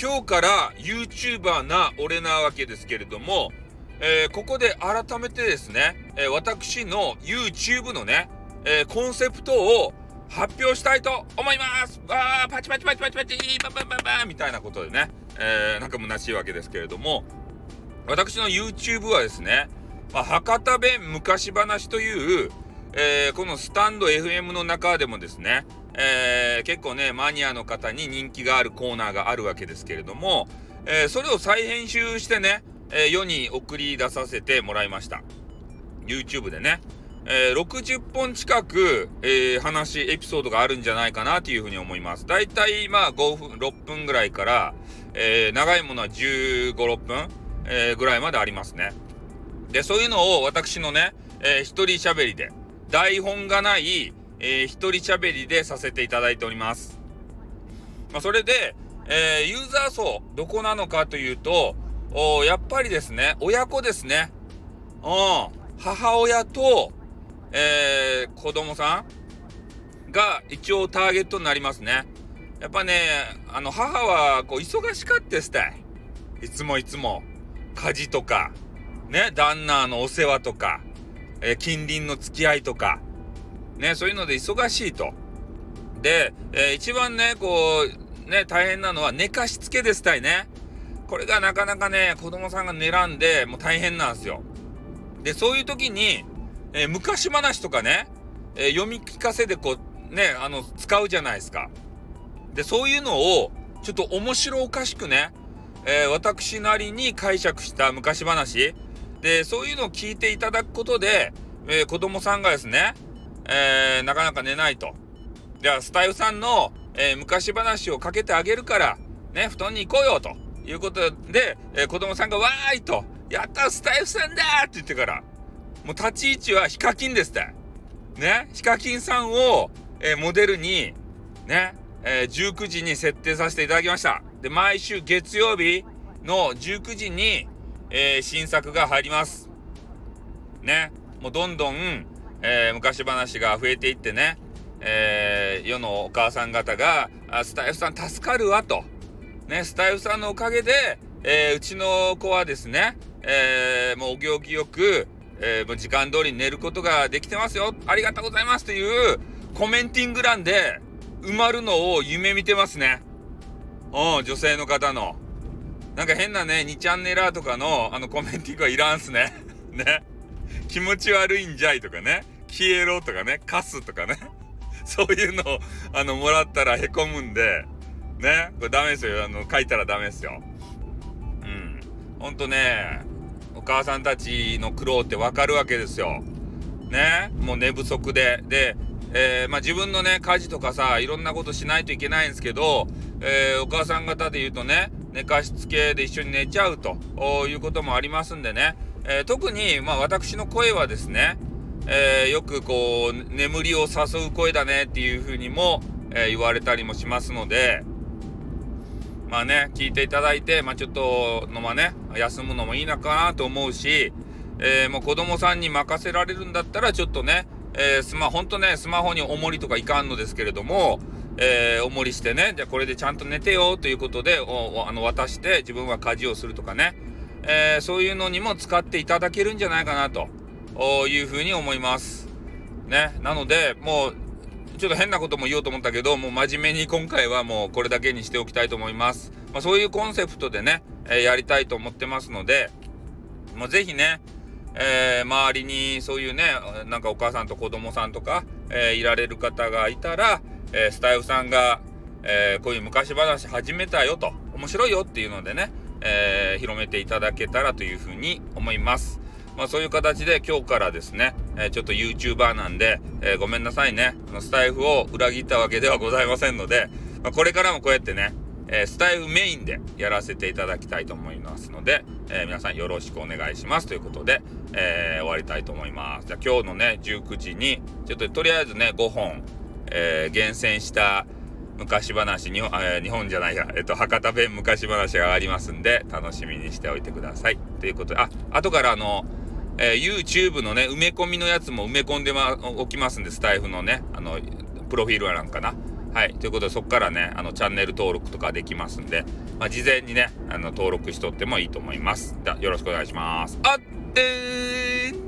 今日から YouTuber な俺なわけですけれども、えー、ここで改めてですね、えー、私の YouTube のね、えー、コンセプトを発表したいと思います。わーパチパチパチパチパチバンバンバンバンみたいなことでね、えー、なんか虚しいわけですけれども、私の YouTube はですね、まあ、博多弁昔話という、えー、このスタンド FM の中でもですね、えー、結構ね、マニアの方に人気があるコーナーがあるわけですけれども、えー、それを再編集してね、え世に送り出させてもらいました。YouTube でね。えー、60本近く、えー、話、エピソードがあるんじゃないかなというふうに思います。だいたいまあ5分、6分ぐらいから、えー、長いものは15、6分、えぐらいまでありますね。で、そういうのを私のね、えー、一人喋りで、台本がない、えー、一人喋りでさせていただいております。まあ、それで、えユーザー層、どこなのかというと、おやっぱりですね、親子ですね。うん。母親と、えー、子供さんが一応ターゲットになりますね。やっぱね、あの、母は、こう、忙しかったしたい。いつもいつも。家事とか、ね、旦那のお世話とか、えー、近隣の付き合いとか、ね、そういうので忙しいと。で、えー、一番ね、こう、ね、大変なのは寝かしつけですたいね。これがなかなかね、子供さんが狙んで、もう大変なんですよ。で、そういう時に、えー、昔話とかね、えー、読み聞かせでこう、ね、あの、使うじゃないですか。で、そういうのを、ちょっと面白おかしくね、えー、私なりに解釈した昔話。で、そういうのを聞いていただくことで、えー、子供さんがですね、えー、なかなか寝ないと。じゃあ、スタイフさんの、え昔話をかけてあげるから、ね、布団に行こうよ、ということで、え子供さんがわーいと、やったスタイフさんだって言ってから、もう立ち位置はヒカキンですって。ね、ヒカキンさんを、えー、モデルに、ね、えー、19時に設定させていただきました。で、毎週月曜日の19時に、えー、新作が入ります。ね、もうどんどん、え昔話が増えていってね、え世のお母さん方が、あスタイフさん助かるわと。ね、スタイフさんのおかげで、えうちの子はですね、えー、もうお行儀よく、えー、もう時間通りに寝ることができてますよ。ありがとうございますというコメンティング欄で埋まるのを夢見てますね。うん、女性の方の。なんか変なね、2チャンネラーとかのあのコメンティングはいらんすね。ね。気持ち悪いんじゃいとかね。消えろとかね。カスとかね。そういうのを、あの、もらったらへこむんで、ね。これダメですよ。あの、書いたらダメですよ。うん。ほんとね、お母さんたちの苦労ってわかるわけですよ。ね。もう寝不足で。で、えー、まあ、自分のね、家事とかさ、いろんなことしないといけないんですけど、えー、お母さん方で言うとね、寝かしつけで一緒に寝ちゃうということもありますんでね、えー、特に、まあ、私の声はですね、えよくこう、眠りを誘う声だねっていうふうにも、え言われたりもしますので、まあね、聞いていただいて、まあちょっとのまね、休むのもいいのかなと思うし、えー、もう子供さんに任せられるんだったら、ちょっとね、えー、スマ、ほんとね、スマホに重りとかいかんのですけれども、えー、重りしてね、じゃあこれでちゃんと寝てよということで、おあの渡して自分は家事をするとかね、えー、そういうのにも使っていただけるんじゃないかなというふうに思います。ね。なので、もうちょっと変なことも言おうと思ったけど、もう真面目に今回はもうこれだけにしておきたいと思います。まあ、そういうコンセプトでね、え、やりたいと思ってますので、もうぜひね、えー、周りにそういうね、なんかお母さんと子供さんとか、えー、いられる方がいたら、えスタイフさんが、えこういう昔話始めたよと、面白いよっていうのでね、え広めていただけたらというふうに思います。まあそういう形で今日からですね、えー、ちょっと YouTuber なんで、えー、ごめんなさいね。スタイフを裏切ったわけではございませんので、まあ、これからもこうやってね、え、スタイフメインでやらせていただきたいと思いますので、え皆さんよろしくお願いしますということで、え終わりたいと思います。じゃあ今日のね、19時に、ちょっととりあえずね、5本、え厳選した昔話日本、え、日本じゃないや、えっと、博多弁昔話がありますんで、楽しみにしておいてください。ということで、あ、後からあの、えー、YouTube のね、埋め込みのやつも埋め込んでま、おきますんで、スタイフのね、あの、プロフィール欄かな。はい。ということで、そこからね、あの、チャンネル登録とかできますんで、まあ、事前にね、あの、登録しとってもいいと思います。じゃよろしくお願いします。あってー